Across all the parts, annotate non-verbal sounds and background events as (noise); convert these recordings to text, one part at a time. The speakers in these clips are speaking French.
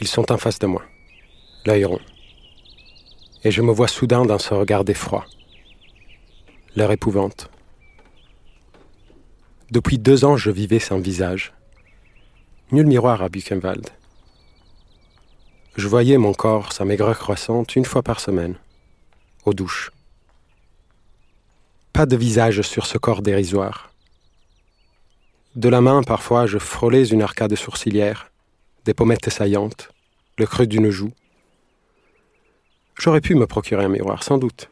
Ils sont en face de moi, l'œil rond. Et je me vois soudain dans ce regard d'effroi. Leur épouvante. Depuis deux ans, je vivais sans visage. Nul miroir à Buchenwald. Je voyais mon corps, sa maigreur croissante, une fois par semaine, aux douches. Pas de visage sur ce corps dérisoire. De la main, parfois, je frôlais une arcade sourcilière, des pommettes saillantes, le creux d'une joue. J'aurais pu me procurer un miroir, sans doute.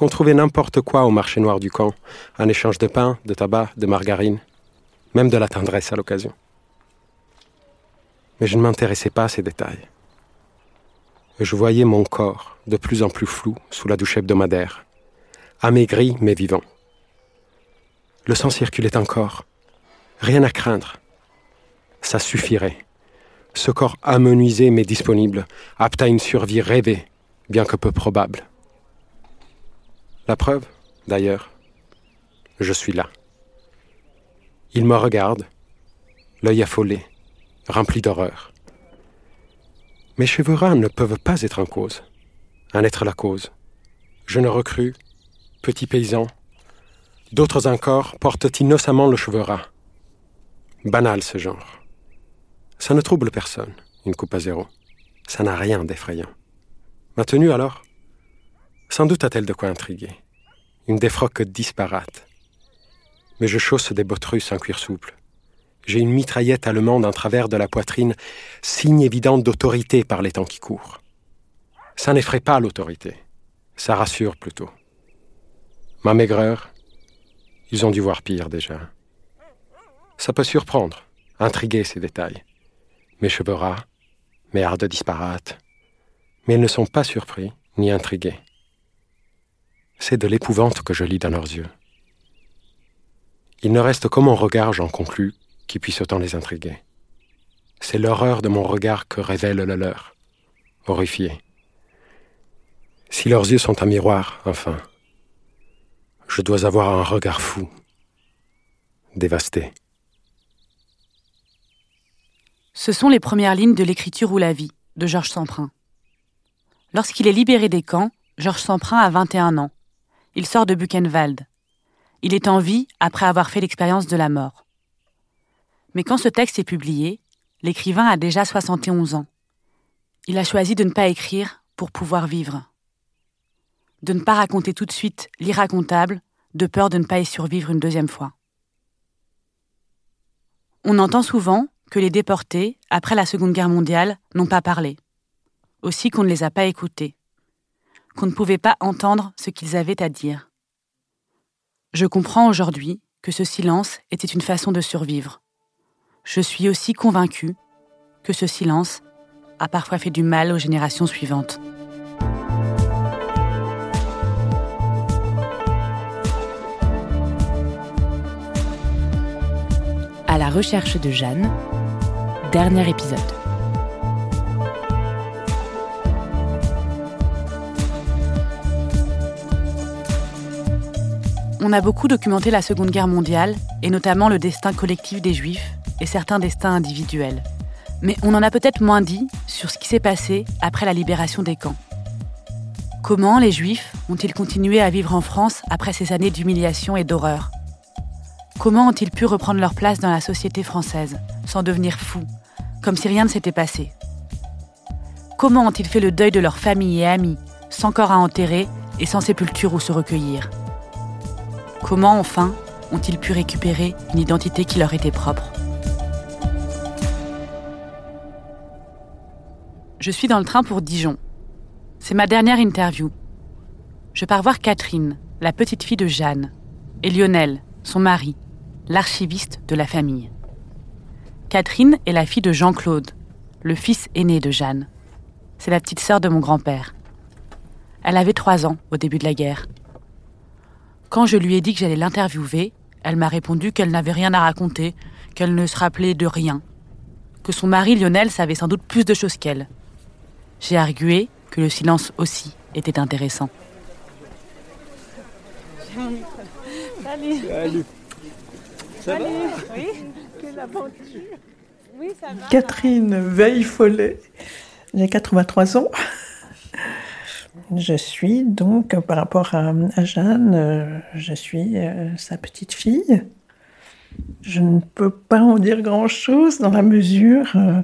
On trouvait n'importe quoi au marché noir du camp, un échange de pain, de tabac, de margarine, même de la tendresse à l'occasion. Mais je ne m'intéressais pas à ces détails. Je voyais mon corps, de plus en plus flou, sous la douche hebdomadaire, amaigri mais vivant. Le sang circulait encore. Rien à craindre. Ça suffirait. Ce corps amenuisé mais disponible, apte à une survie rêvée, bien que peu probable. La preuve, d'ailleurs, je suis là. Il me regarde, l'œil affolé, rempli d'horreur. Mes cheveux ras ne peuvent pas être en cause, en être la cause. Je ne recrue, petit paysan. D'autres encore portent innocemment le cheveu ras. Banal ce genre. Ça ne trouble personne, une coupe à zéro. Ça n'a rien d'effrayant. Ma tenue alors? Sans doute a-t-elle de quoi intriguer. Une défroque disparate. Mais je chausse des bottes russes en cuir souple. J'ai une mitraillette allemande en travers de la poitrine, signe évident d'autorité par les temps qui courent. Ça n'effraie pas l'autorité. Ça rassure plutôt. Ma maigreur, ils ont dû voir pire déjà. Ça peut surprendre, intriguer ces détails. Mes cheveux ras, mes hardes disparates. Mais ils ne sont pas surpris ni intrigués. C'est de l'épouvante que je lis dans leurs yeux. Il ne reste que mon regard, j'en conclus, qui puisse autant les intriguer. C'est l'horreur de mon regard que révèle le leur, horrifié. Si leurs yeux sont un miroir, enfin, je dois avoir un regard fou, dévasté. Ce sont les premières lignes de l'écriture ou la vie de Georges Semprin. Lorsqu'il est libéré des camps, Georges Semprin a 21 ans. Il sort de Buchenwald. Il est en vie après avoir fait l'expérience de la mort. Mais quand ce texte est publié, l'écrivain a déjà 71 ans. Il a choisi de ne pas écrire pour pouvoir vivre. De ne pas raconter tout de suite l'irracontable, de peur de ne pas y survivre une deuxième fois. On entend souvent que les déportés, après la Seconde Guerre mondiale, n'ont pas parlé. Aussi qu'on ne les a pas écoutés. Qu'on ne pouvait pas entendre ce qu'ils avaient à dire. Je comprends aujourd'hui que ce silence était une façon de survivre. Je suis aussi convaincue que ce silence a parfois fait du mal aux générations suivantes. À la recherche de Jeanne, dernier épisode. On a beaucoup documenté la Seconde Guerre mondiale, et notamment le destin collectif des Juifs et certains destins individuels. Mais on en a peut-être moins dit sur ce qui s'est passé après la libération des camps. Comment les Juifs ont-ils continué à vivre en France après ces années d'humiliation et d'horreur? Comment ont-ils pu reprendre leur place dans la société française, sans devenir fous, comme si rien ne s'était passé Comment ont-ils fait le deuil de leur famille et amis, sans corps à enterrer et sans sépulture où se recueillir? Comment, enfin, ont-ils pu récupérer une identité qui leur était propre? Je suis dans le train pour Dijon. C'est ma dernière interview. Je pars voir Catherine, la petite fille de Jeanne. et Lionel, son mari, l'archiviste de la famille. Catherine est la fille de Jean-Claude, le fils aîné de Jeanne. C'est la petite sœur de mon grand-père. Elle avait trois ans au début de la guerre. Quand je lui ai dit que j'allais l'interviewer, elle m'a répondu qu'elle n'avait rien à raconter, qu'elle ne se rappelait de rien, que son mari Lionel savait sans doute plus de choses qu'elle. J'ai argué que le silence aussi était intéressant. Salut. Salut. Ça va? Oui, Catherine Veil-Follet. J'ai 83 ans. Je suis donc, par rapport à, Jeanne, euh, je suis euh, sa petite fille. Je ne peux pas en dire grand-chose dans la mesure euh,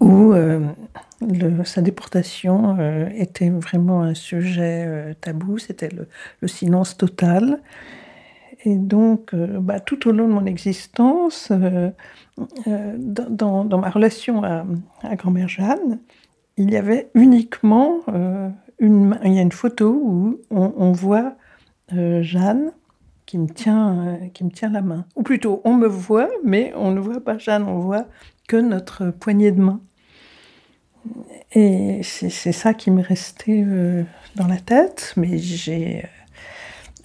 où sa déportation était vraiment un sujet tabou, c'était le, silence total. Et donc, bah, tout au long de mon existence, dans, ma relation à, grand-mère Jeanne, il y avait uniquement il y a une photo où on, voit euh, Jeanne qui me, tient, euh, qui me tient la main. Ou plutôt, on me voit, mais on ne voit pas Jeanne, on voit que notre poignée de main. Et c'est ça qui me restait euh, dans la tête, mais j'ai.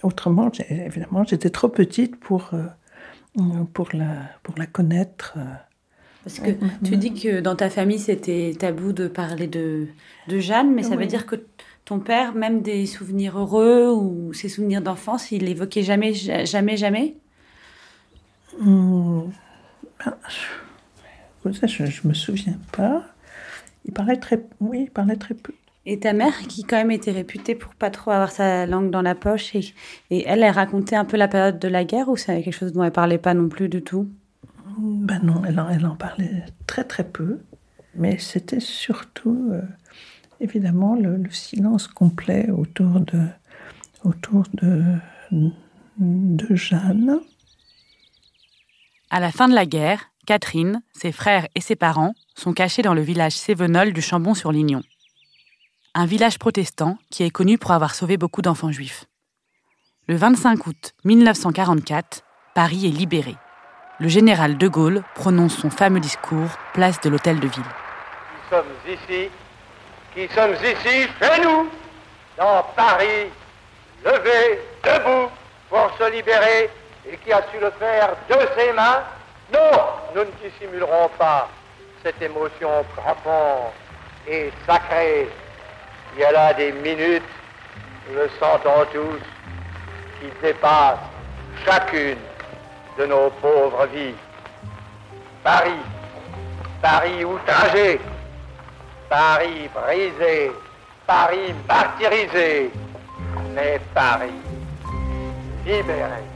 Autrement, évidemment, j'étais trop petite pour, pour, la, pour la connaître. Parce que tu dis que dans ta famille, c'était tabou de parler de, de Jeanne, mais ça veut dire que ton père, même des souvenirs heureux ou ses souvenirs d'enfance, il évoquait jamais, jamais, jamais? Hmm. ben, je, ne me souviens pas. Il parlait très, oui, il parlait très peu. Et ta mère, qui quand même était réputée pour pas trop avoir sa langue dans la poche, et, elle, elle racontait un peu la période de la guerre ou c'est quelque chose dont elle parlait pas non plus du tout? Ben non, elle en, elle en parlait très très peu, mais c'était surtout euh, évidemment le, silence complet autour de, autour de, de Jeanne. À la fin de la guerre, Catherine, ses frères et ses parents sont cachés dans le village Sévenol du Chambon-sur-Lignon. Un village protestant qui est connu pour avoir sauvé beaucoup d'enfants juifs. Le 25 août 1944, Paris est libéré. Le général de Gaulle prononce son fameux discours place de l'hôtel de ville. Nous sommes ici qui sommes ici chez nous, dans Paris, levés, debout, pour se libérer, et qui a su le faire de ses mains, non, nous ne dissimulerons pas cette émotion profonde et sacrée. Il y a là des minutes, nous le sentons tous, qui dépassent chacune de nos pauvres vies. Paris, Paris outragé, Paris brisé, Paris martyrisé, mais Paris libéré.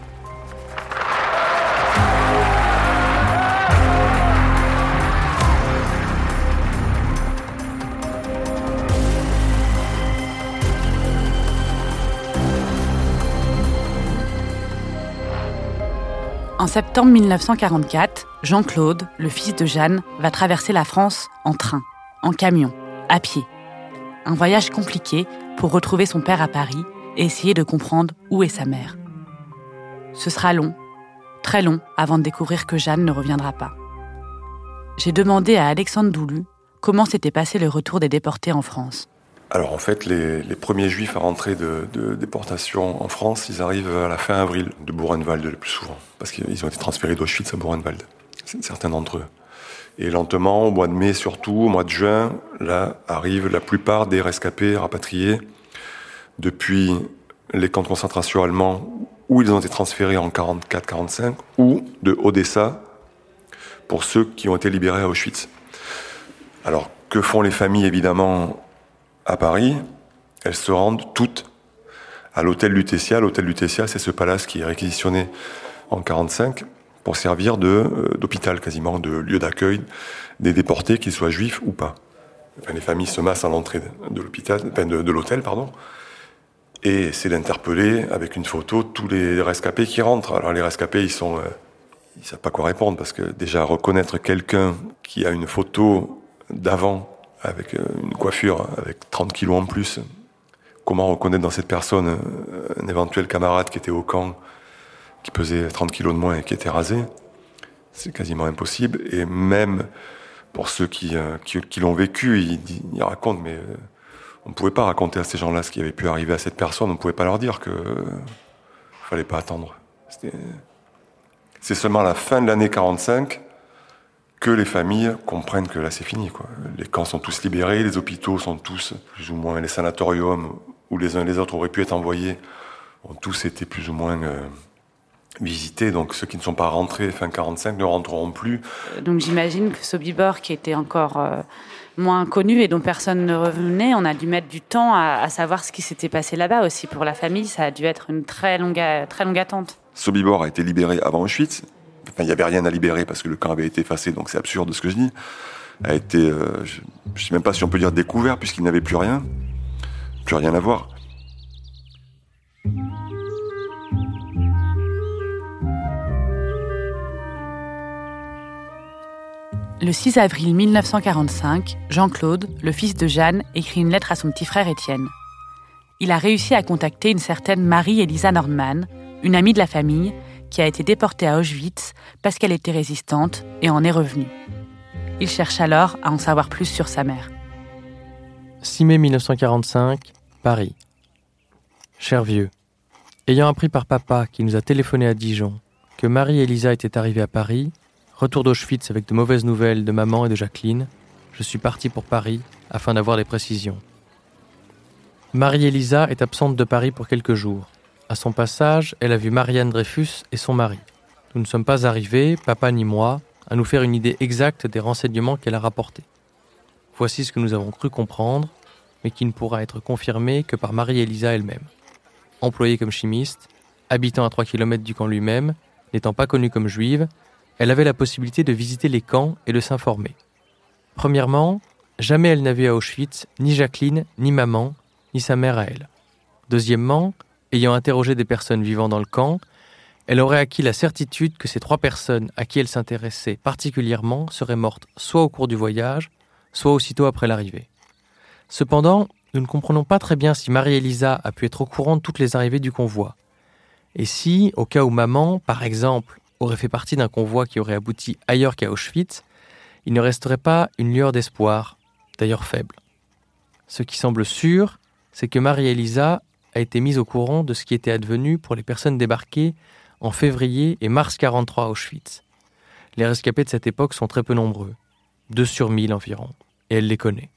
En septembre 1944, Jean-Claude, le fils de Jeanne, va traverser la France en train en camion, à pied. Un voyage compliqué pour retrouver son père à Paris et essayer de comprendre où est sa mère. Ce sera long, très long, avant de découvrir que Jeanne ne reviendra pas. J'ai demandé à Alexandre Doulu comment s'était passé le retour des déportés en France. Alors en fait, les, premiers juifs à rentrer de, déportation en France, ils arrivent à la fin avril de Buchenwald le plus souvent, parce qu'ils ont été transférés d'Auschwitz à Buchenwald, certains d'entre eux. Et lentement, au mois de mai surtout, au mois de juin, là arrivent la plupart des rescapés rapatriés depuis les camps de concentration allemands où ils ont été transférés en 44-45 ou de Odessa pour ceux qui ont été libérés à Auschwitz. Alors, que font les familles évidemment à Paris Elles se rendent toutes à l'hôtel Lutetia. L'hôtel Lutetia, c'est ce palace qui est réquisitionné en 45 pour servir euh, d'hôpital quasiment, de lieu d'accueil des déportés, qu'ils soient juifs ou pas. les familles se massent à l'entrée de l'hôpital, de, l'hôtel, pardon, et c'est d'interpeller avec une photo tous les rescapés qui rentrent. Alors les rescapés, ils sont, euh, savent pas quoi répondre parce que déjà reconnaître quelqu'un qui a une photo d'avant avec euh, une coiffure avec 30 kilos en plus, comment reconnaître dans cette personne un éventuel camarade qui était au camp qui pesait 30 kilos de moins et qui était rasé? C'est quasiment impossible. Et même pour ceux qui, euh, qui, l'ont vécu, ils, racontent, mais euh, on ne pouvait pas raconter à ces gens-là ce qui avait pu arriver à cette personne. On ne pouvait pas leur dire que fallait pas attendre. C'est seulement la fin de l'année 45 que les familles comprennent que là c'est fini. Quoi. Les camps sont tous libérés, les hôpitaux sont tous, plus ou moins, les sanatoriums où les uns et les autres auraient pu être envoyés, ont tous été plus ou moins euh, visités. Donc ceux qui ne sont pas rentrés fin 45 ne rentreront plus. Donc j'imagine que Sobibor, qui était encore euh, moins connu et dont personne ne revenait, on a dû mettre du temps à, savoir ce qui s'était passé là-bas aussi. Pour la famille, ça a dû être une très longue, très longue attente. Sobibor a été libéré avant Auschwitz. Enfin, il n'y avait rien à libérer parce que le camp avait été effacé, donc c'est absurde de ce que je dis. A été, euh, je ne sais même pas si on peut dire découvert, puisqu'il n'avait plus rien, plus rien à voir. Le 6 avril 1945, Jean-Claude, le fils de Jeanne, écrit une lettre à son petit frère Étienne. Il a réussi à contacter une certaine Marie-Elisa Nordman, une amie de la famille, qui a été déportée à Auschwitz parce qu'elle était résistante et en est revenue. Il cherche alors à en savoir plus sur sa mère. 6 mai 1945, Paris. Cher vieux, ayant appris par papa qui nous a téléphoné à Dijon que Marie-Elisa était arrivée à Paris, retour d'Auschwitz avec de mauvaises nouvelles de maman et de Jacqueline, je suis parti pour Paris afin d'avoir des précisions. Marie-Elisa est absente de Paris pour quelques jours. À son passage, elle a vu Marianne Dreyfus et son mari. Nous ne sommes pas arrivés, papa ni moi, à nous faire une idée exacte des renseignements qu'elle a rapportés. Voici ce que nous avons cru comprendre, mais qui ne pourra être confirmé que par Marie-Élisa elle-même. Employée comme chimiste, habitant à 3 km du camp lui-même, n'étant pas connue comme juive, elle avait la possibilité de visiter les camps et de s'informer. Premièrement, jamais elle n'a vu à Auschwitz ni Jacqueline, ni maman, ni sa mère à elle. Deuxièmement, ayant interrogé des personnes vivant dans le camp, elle aurait acquis la certitude que ces trois personnes à qui elle s'intéressait particulièrement seraient mortes soit au cours du voyage, soit aussitôt après l'arrivée. Cependant, nous ne comprenons pas très bien si Marie-Élisa a pu être au courant de toutes les arrivées du convoi. Et si, au cas où maman, par exemple, aurait fait partie d'un convoi qui aurait abouti ailleurs qu'à Auschwitz, il ne resterait pas une lueur d'espoir, d'ailleurs faible. Ce qui semble sûr, c'est que Marie-Élisa a été mise au courant de ce qui était advenu pour les personnes débarquées en février et mars 43 à Auschwitz. Les rescapés de cette époque sont très peu nombreux, deux sur mille environ, et elle les connaît.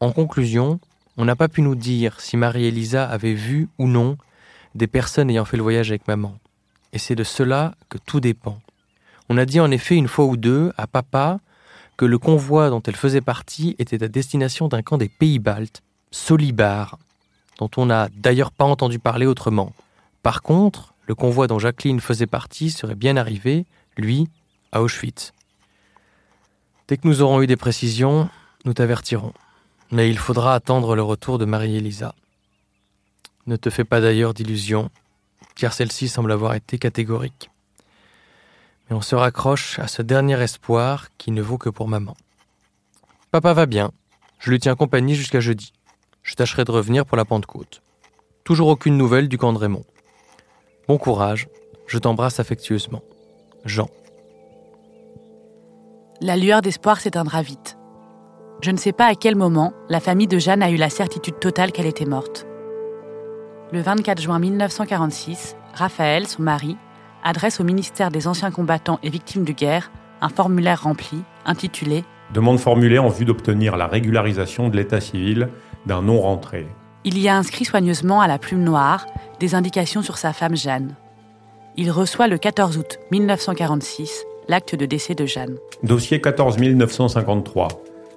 En conclusion, on n'a pas pu nous dire si Marie-Élisa avait vu ou non des personnes ayant fait le voyage avec maman. Et c'est de cela que tout dépend. On a dit en effet une fois ou deux à papa que le convoi dont elle faisait partie était à destination d'un camp des pays baltes, Solibar, dont on n'a d'ailleurs pas entendu parler autrement. Par contre, le convoi dont Jacqueline faisait partie serait bien arrivé, lui, à Auschwitz. Dès que nous aurons eu des précisions, nous t'avertirons. Mais il faudra attendre le retour de Marie-Élisa. Ne te fais pas d'ailleurs d'illusions, car celle-ci semble avoir été catégorique. Mais on se raccroche à ce dernier espoir qui ne vaut que pour maman. Papa va bien, je lui tiens compagnie jusqu'à jeudi. Je tâcherai de revenir pour la Pentecôte. Toujours aucune nouvelle du camp de Raymond. Bon courage, je t'embrasse affectueusement. Jean. La lueur d'espoir s'éteindra vite. Je ne sais pas à quel moment la famille de Jeanne a eu la certitude totale qu'elle était morte. Le 24 juin 1946, Raphaël, son mari, adresse au ministère des Anciens combattants et victimes de guerre un formulaire rempli intitulé Demande formulée en vue d'obtenir la régularisation de l'état civil d'un non-rentré. Il y a inscrit soigneusement à la plume noire des indications sur sa femme Jeanne. Il reçoit le 14 août 1946 l'acte de décès de Jeanne. Dossier 14 953.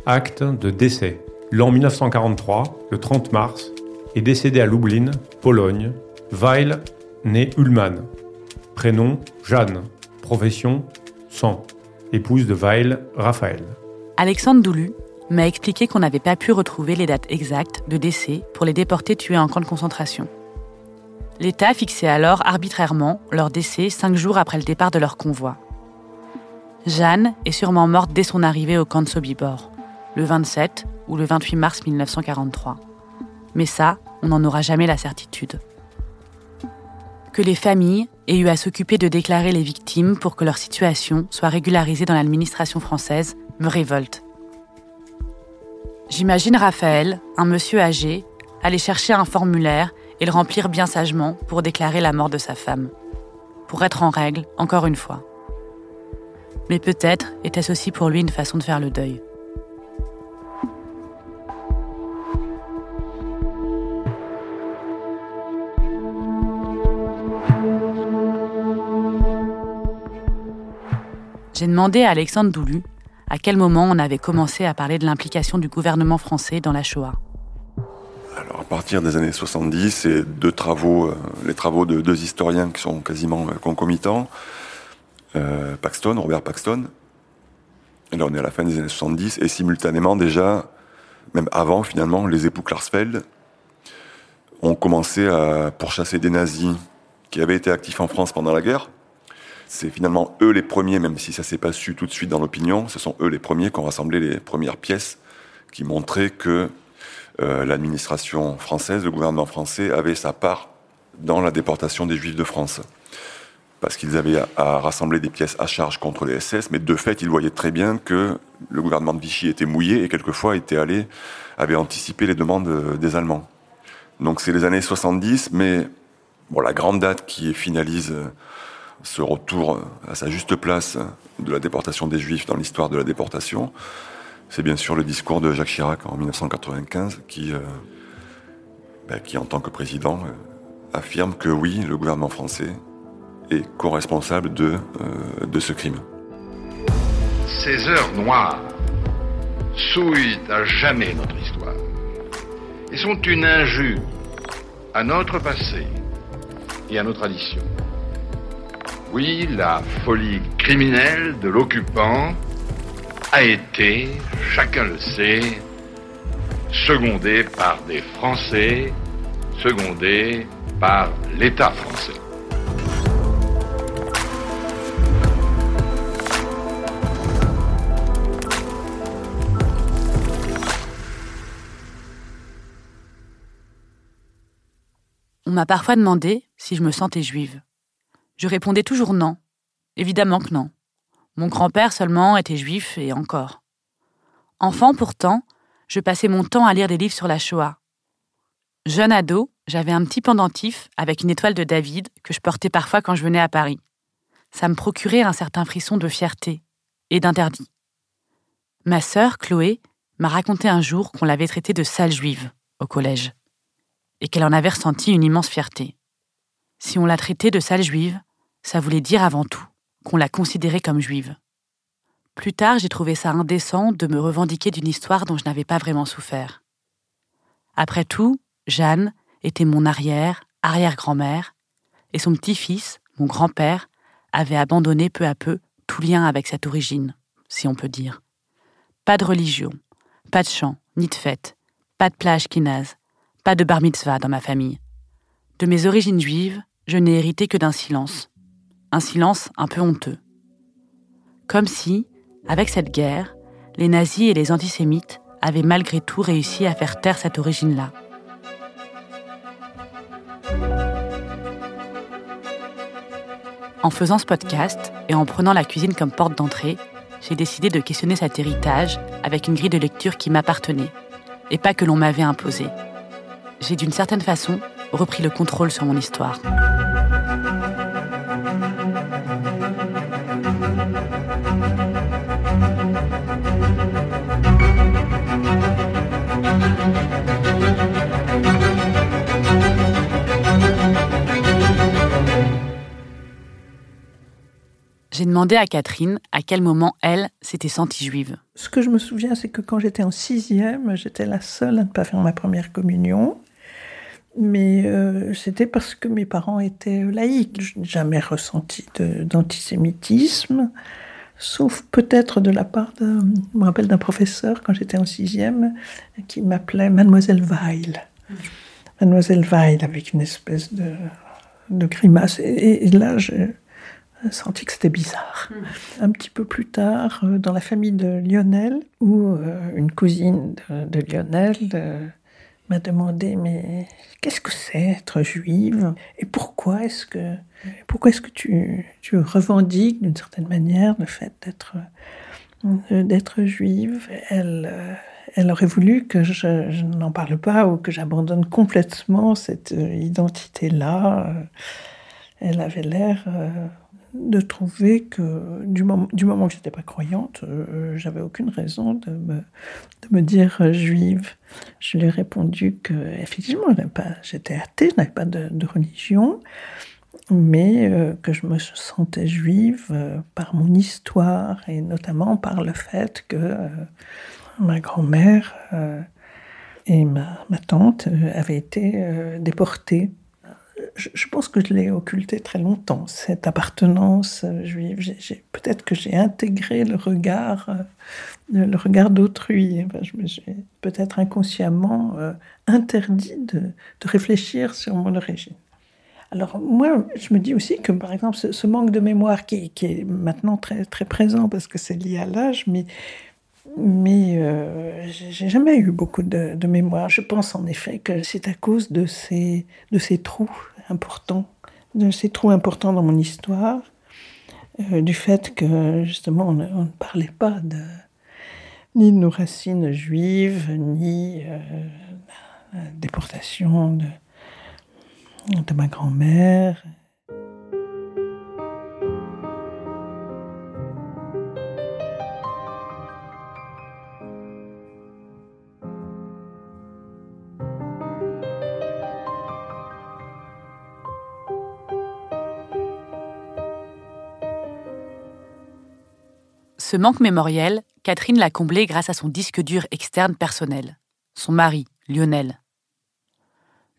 Acte de décès. L'an 1943, le 30 mars, est décédé à Lublin, Pologne, Weil, né Ullmann. Prénom Jeanne. Profession sang. Épouse de Weil, Raphaël. Alexandre Doulu m'a expliqué qu'on n'avait pas pu retrouver les dates exactes de décès pour les déportés tués en camp de concentration. L'État fixait alors arbitrairement leur décès cinq jours après le départ de leur convoi. Jeanne est sûrement morte dès son arrivée au camp de Sobibor, le 27 ou le 28 mars 1943. Mais ça, on n'en aura jamais la certitude. Que les familles et eut à s'occuper de déclarer les victimes pour que leur situation soit régularisée dans l'administration française, me révolte. J'imagine Raphaël, un monsieur âgé, aller chercher un formulaire et le remplir bien sagement pour déclarer la mort de sa femme. Pour être en règle, encore une fois. Mais peut-être était-ce aussi pour lui une façon de faire le deuil. J'ai demandé à Alexandre Doulu à quel moment on avait commencé à parler de l'implication du gouvernement français dans la Shoah? Alors à partir des années 70, c'est deux travaux, euh, les travaux de deux historiens qui sont quasiment euh, concomitants. Euh, Paxton, Robert Paxton. Et là on est à la fin des années 70 et simultanément déjà, même avant finalement, les époux Klarsfeld ont commencé à pourchasser des nazis qui avaient été actifs en France pendant la guerre c'est finalement eux les premiers, même si ça s'est pas su tout de suite dans l'opinion, ce sont eux les premiers qui ont rassemblé les premières pièces qui montraient que euh, l'administration française, le gouvernement français avait sa part dans la déportation des Juifs de France. Parce qu'ils avaient à, rassembler des pièces à charge contre les SS, mais de fait, ils voyaient très bien que le gouvernement de Vichy était mouillé et quelquefois était allé, avait anticipé les demandes euh, des Allemands. Donc c'est les années 70, mais bon, la grande date qui finalise euh, ce retour à sa juste place de la déportation des Juifs dans l'histoire de la déportation, c'est bien sûr le discours de Jacques Chirac en 1995 qui, euh, ben, qui en tant que président, euh, affirme que oui, le gouvernement français est co-responsable de, euh, de ce crime. Ces heures noires souillent à jamais notre histoire et sont une injure à notre passé et à nos traditions. Oui, la folie criminelle de l'occupant a été, chacun le sait, secondée par des Français, secondée par l'État français. On m'a parfois demandé si je me sentais juive. Je répondais toujours non. Évidemment que non. Mon grand-père seulement était juif et encore. Enfant pourtant, je passais mon temps à lire des livres sur la Shoah. Jeune ado, j'avais un petit pendentif avec une étoile de David que je portais parfois quand je venais à Paris. Ça me procurait un certain frisson de fierté et d'interdit. Ma sœur, Chloé, m'a raconté un jour qu'on l'avait traitée de sale juive au collège et qu'elle en avait ressenti une immense fierté. Si on l'a traitée de sale juive, ça voulait dire avant tout qu'on la considérait comme juive. Plus tard, j'ai trouvé ça indécent de me revendiquer d'une histoire dont je n'avais pas vraiment souffert. Après tout, Jeanne était mon arrière, arrière-grand-mère, et son petit-fils, mon grand-père, avait abandonné peu à peu tout lien avec cette origine, si on peut dire. Pas de religion, pas de chant, ni de fête, pas de plage kinaz, pas de bar mitzvah dans ma famille. De mes origines juives, je n'ai hérité que d'un silence. Un silence un peu honteux. Comme si, avec cette guerre, les nazis et les antisémites avaient malgré tout réussi à faire taire cette origine-là. En faisant ce podcast et en prenant la cuisine comme porte d'entrée, j'ai décidé de questionner cet héritage avec une grille de lecture qui m'appartenait, et pas que l'on m'avait imposée. J'ai d'une certaine façon repris le contrôle sur mon histoire. J'ai demandé à Catherine à quel moment elle s'était sentie juive. Ce que je me souviens, c'est que quand j'étais en sixième, j'étais la seule à ne pas faire ma première communion. Mais euh, c'était parce que mes parents étaient laïcs. Je n'ai jamais ressenti d'antisémitisme, sauf peut-être de la part je me rappelle d'un professeur quand j'étais en sixième, qui m'appelait Mademoiselle Weil. Mademoiselle Weil avec une espèce de, grimace. Et, là, j'ai senti que c'était bizarre. Un petit peu plus tard, euh, dans la famille de Lionel, où euh, une cousine de, de Lionel m'a demandé mais qu'est-ce que c'est être juive? Et pourquoi est-ce que pourquoi est-ce que tu, tu revendiques d'une certaine manière le fait d'être d'être juive? Elle elle aurait voulu que je, n'en parle pas ou que j'abandonne complètement cette identité là elle avait l'air de trouver que du moment, du moment que j'étais pas croyante, euh, j'avais aucune raison de me, de me dire euh, juive. Je lui ai répondu que effectivement, j'étais athée, je n'avais pas de, religion, mais euh, que je me sentais juive par mon histoire et notamment par le fait que ma grand-mère et ma, ma tante avaient été déportées je, pense que je l'ai occulté très longtemps, cette appartenance euh, juive. Peut-être que j'ai intégré le regard, euh, le regard d'autrui. suis peut-être inconsciemment euh, interdit de, réfléchir sur mon origine. Alors moi, je me dis aussi que, par exemple, ce, manque de mémoire qui, est maintenant très, très présent parce que c'est lié à l'âge, mais mais euh, j'ai jamais eu beaucoup de, mémoire. Je pense en effet que c'est à cause de ces, de ces trous importants, de ces trous importants dans mon histoire, euh, du fait que justement on, ne parlait pas de, ni de nos racines juives, ni euh, la déportation de, de ma grand-mère. Ce manque mémoriel, Catherine l'a comblé grâce à son disque dur externe personnel, son mari, Lionel.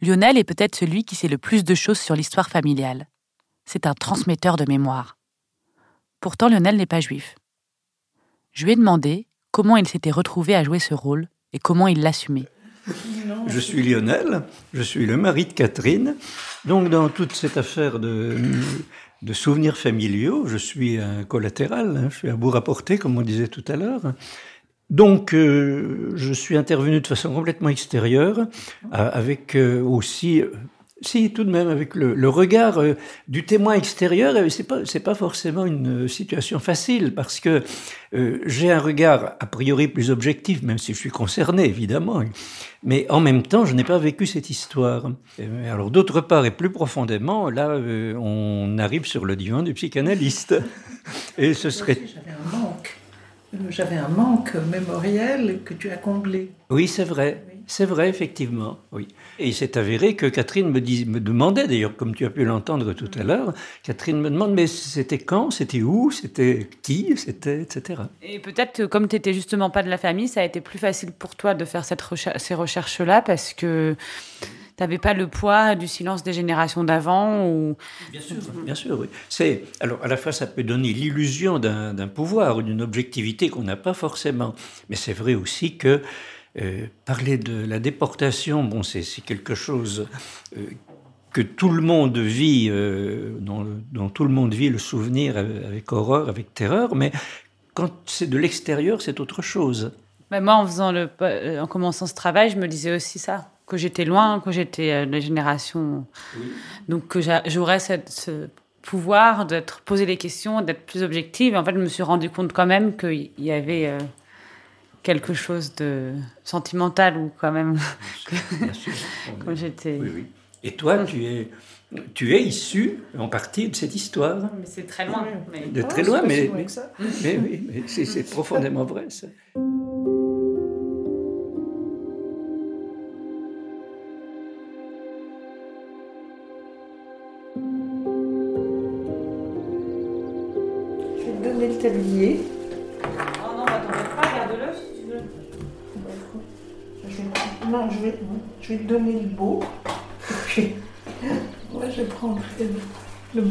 Lionel est peut-être celui qui sait le plus de choses sur l'histoire familiale. C'est un transmetteur de mémoire. Pourtant, Lionel n'est pas juif. Je lui ai demandé comment il s'était retrouvé à jouer ce rôle et comment il l'assumait. Je suis Lionel, je suis le mari de Catherine. Donc dans toute cette affaire de de souvenirs familiaux. Je suis un collatéral, hein, je suis à bout rapporté, comme on disait tout à l'heure. Donc, euh, je suis intervenu de façon complètement extérieure, euh, avec euh, aussi si, tout de même, avec le, regard euh, du témoin extérieur, euh, c'est pas c'est pas forcément une euh, situation facile parce que j'ai un regard a priori plus objectif, même si je suis concerné évidemment, mais en même temps, je n'ai pas vécu cette histoire. alors d'autre part et plus profondément, là, on arrive sur le divan du psychanalyste, (laughs) et ce serait. J'avais un manque. J'avais un manque mémoriel que tu as comblé. Oui, c'est vrai. C'est vrai, effectivement, oui. Et il s'est avéré que Catherine me, me demandait, d'ailleurs, comme tu as pu l'entendre tout à l'heure, Catherine me demande, mais c'était quand, c'était où, c'était qui, c'était, etc. Et peut-être, comme tu n'étais justement pas de la famille, ça a été plus facile pour toi de faire cette ces recherches-là, parce que tu n'avais pas le poids du silence des générations d'avant ou... Bien sûr, bien sûr, oui. C'est, alors, à la fois, ça peut donner l'illusion d'un pouvoir ou d'une objectivité qu'on n'a pas forcément. Mais c'est vrai aussi que euh, parler de la déportation, bon, c'est quelque chose euh, que tout le monde vit, euh, dont, tout le monde vit le souvenir avec horreur, avec terreur, mais quand c'est de l'extérieur, c'est autre chose. Mais moi, en, faisant le, en commençant ce travail, je me disais aussi ça, que j'étais loin, que j'étais de la génération. Donc, que j'aurais ce pouvoir d'être poser les questions, d'être plus objective. en fait, je me suis rendu compte quand même qu'il y avait quelque chose de sentimental ou quand même (laughs) quand (laughs) j'étais. Oui, oui. Et toi, tu es, tu es issu en partie de cette histoire. Mais c'est très loin. Mais... De très loin, mais, mais, mais, oui, mais c'est (laughs) profondément vrai. Ça. Vais, je vais te donner le beau. Et puis, moi, je prendre le, le.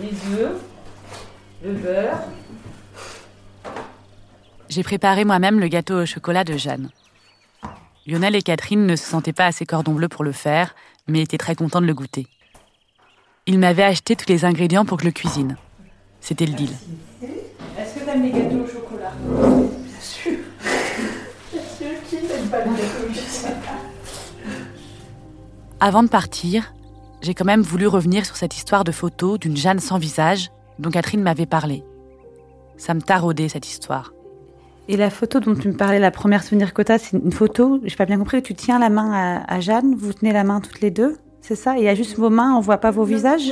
Les œufs, le beurre. J'ai préparé moi-même le gâteau au chocolat de Jeanne. Lionel et Catherine ne se sentaient pas assez cordon bleu pour le faire, mais étaient très contents de le goûter. Ils m'avaient acheté tous les ingrédients pour que je le cuisine. C'était le deal. Est-ce que tu aimes les gâteaux au chocolat? Bien sûr. Avant de partir, j'ai quand même voulu revenir sur cette histoire de photo d'une Jeanne sans visage dont Catherine m'avait parlé. Ça me taraudait cette histoire. Et la photo dont tu me parlais, la première souvenir que tu c'est une photo, j'ai pas bien compris, tu tiens la main à, Jeanne, vous tenez la main toutes les deux, c'est ça? Il y a juste vos mains, on voit pas vos visages?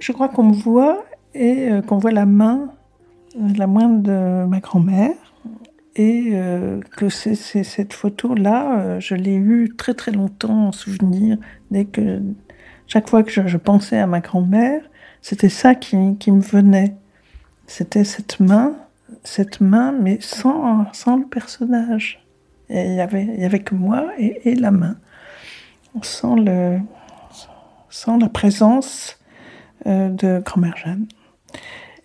je, crois qu'on me voit et euh, qu'on voit la main, euh, la main de ma grand-mère. Et euh, que c'est cette photo-là, je l'ai eue très très longtemps en souvenir. Dès que, chaque fois que je, pensais à ma grand-mère, c'était ça qui, me venait. C'était cette main cette main, mais sans, sans le personnage. Il y avait, il que moi et, la main, sans, le, sans la présence euh, de grand-mère Jeanne.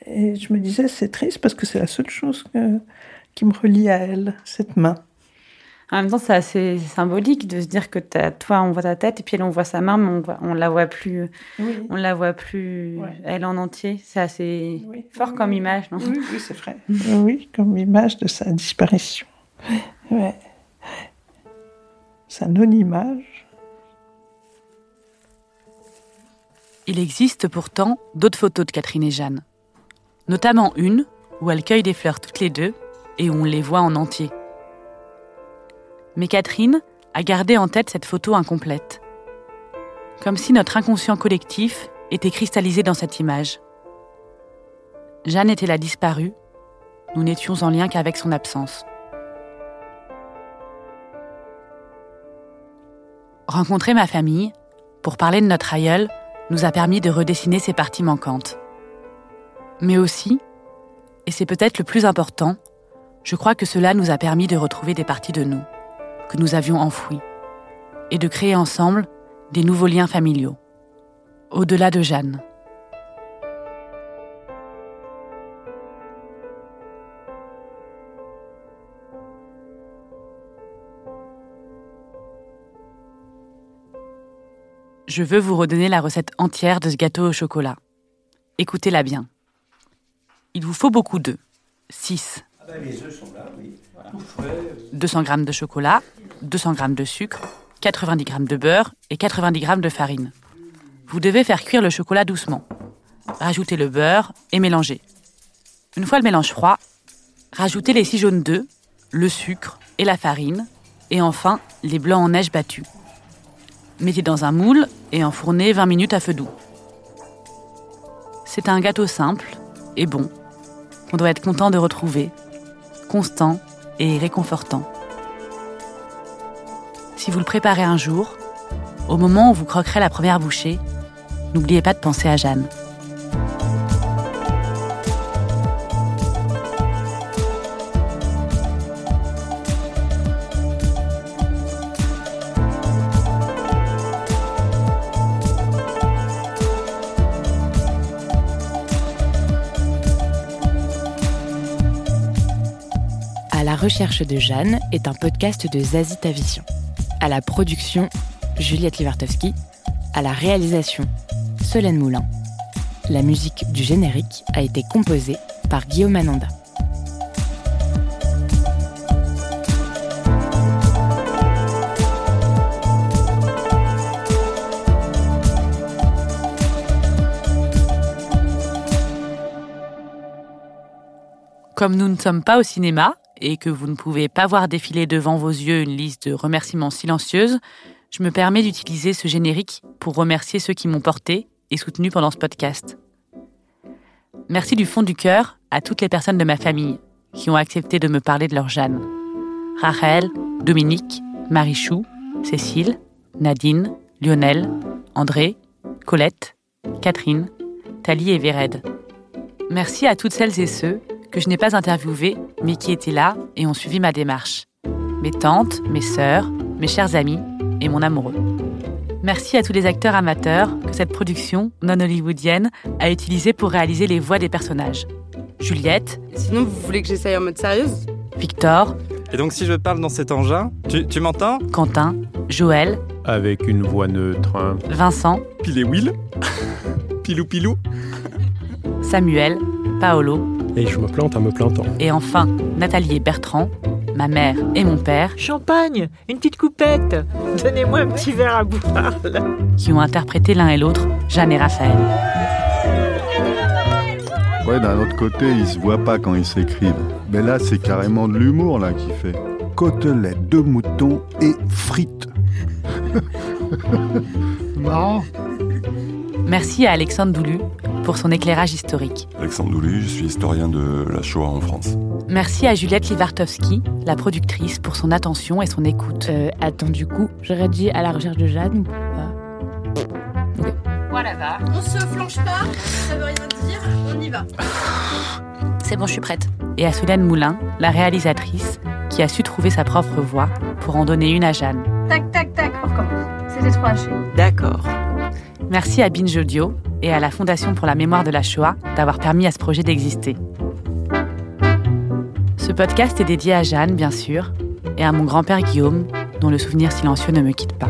Et je me disais, c'est triste parce que c'est la seule chose qui me relie à elle, cette main. En même temps, c'est assez symbolique de se dire que toi, on voit ta tête et puis elle, on voit sa main, mais on, ne la voit plus. On la voit plus elle en entier. C'est assez fort comme image, non? Oui, c'est vrai. (laughs) oui, comme image de sa disparition. Ouais. C'est non image. Il existe pourtant d'autres photos de Catherine et Jeanne, notamment une où elles cueillent des fleurs toutes les deux et on les voit en entier. Mais Catherine a gardé en tête cette photo incomplète. Comme si notre inconscient collectif était cristallisé dans cette image. Jeanne était la disparue, nous n'étions en lien qu'avec son absence. Rencontrer ma famille, pour parler de notre aïeul, nous a permis de redessiner ses parties manquantes. Mais aussi, et c'est peut-être le plus important, je crois que cela nous a permis de retrouver des parties de nous que nous avions enfouis et de créer ensemble des nouveaux liens familiaux, au-delà de Jeanne. Je veux vous redonner la recette entière de ce gâteau au chocolat. Écoutez-la bien. Il vous faut beaucoup d'œufs. 6. 200 g de chocolat, 200 g de sucre, 90 g de beurre et 90 g de farine. Vous devez faire cuire le chocolat doucement. Rajoutez le beurre et mélangez. Une fois le mélange froid, rajoutez les 6 jaunes d'œufs, le sucre et la farine, et enfin les blancs en neige battus. Mettez dans un moule et enfournez 20 minutes à feu doux. C'est un gâteau simple et bon qu'on doit être content de retrouver, constant et réconfortant. Si vous le préparez un jour, au moment où vous croquerez la première bouchée, n'oubliez pas de penser à Jeanne. Recherche de Jeanne est un podcast de Zazie Tavision. À la production, Juliette Livartowski. À la réalisation, Solène Moulin. La musique du générique a été composée par Guillaume Ananda. Comme nous ne sommes pas au cinéma, et que vous ne pouvez pas voir défiler devant vos yeux une liste de remerciements silencieuses, je me permets d'utiliser ce générique pour remercier ceux qui m'ont porté et soutenu pendant ce podcast. Merci du fond du cœur à toutes les personnes de ma famille qui ont accepté de me parler de leur Jeanne. Rachel, Dominique, Marichou, Cécile, Nadine, Lionel, André, Colette, Catherine, Thalie et Véred. Merci à toutes celles et ceux que je n'ai pas interviewé, mais qui étaient là et ont suivi ma démarche. Mes tantes, mes sœurs, mes chers amis et mon amoureux. Merci à tous les acteurs amateurs que cette production non hollywoodienne a utilisé pour réaliser les voix des personnages. Juliette. Sinon, vous voulez que j'essaye en mode sérieuse? Victor. Et donc, si je parle dans cet engin, tu, tu m'entends? Quentin. Joël. Avec une voix neutre. Hein. Vincent. Pilé Will. (laughs) Pilou Pilou. Samuel. Paolo et je me plante en me plantant. Et enfin, Nathalie et Bertrand, ma mère et mon père. Champagne, une petite coupette, donnez-moi un petit verre à boire. Qui ont interprété l'un et l'autre Jeanne et Raphaël. Ouais, d'un autre côté, ils se voient pas quand ils s'écrivent. Mais là, c'est carrément de l'humour là qui fait. Côtelette de mouton et frites. (laughs) Marrant. Merci à Alexandre Doulu pour son éclairage historique. Alexandre Doulu, je suis historien de la Shoah en France. Merci à Juliette Livartowski, la productrice, pour son attention et son écoute. Euh, attends, du coup, j'aurais dit à la recherche de Jeanne ou pas Voilà, va. On se flanche pas, ça veut rien dire, on y va. (sighs) C'est bon, je suis prête. Et à Solène Moulin, la réalisatrice, qui a su trouver sa propre voix pour en donner une à Jeanne. Tac, tac, tac, on recommence. C'était trop haché. D'accord. Merci à Binge Audio et à la Fondation pour la mémoire de la Shoah d'avoir permis à ce projet d'exister. Ce podcast est dédié à Jeanne, bien sûr, et à mon grand-père Guillaume, dont le souvenir silencieux ne me quitte pas.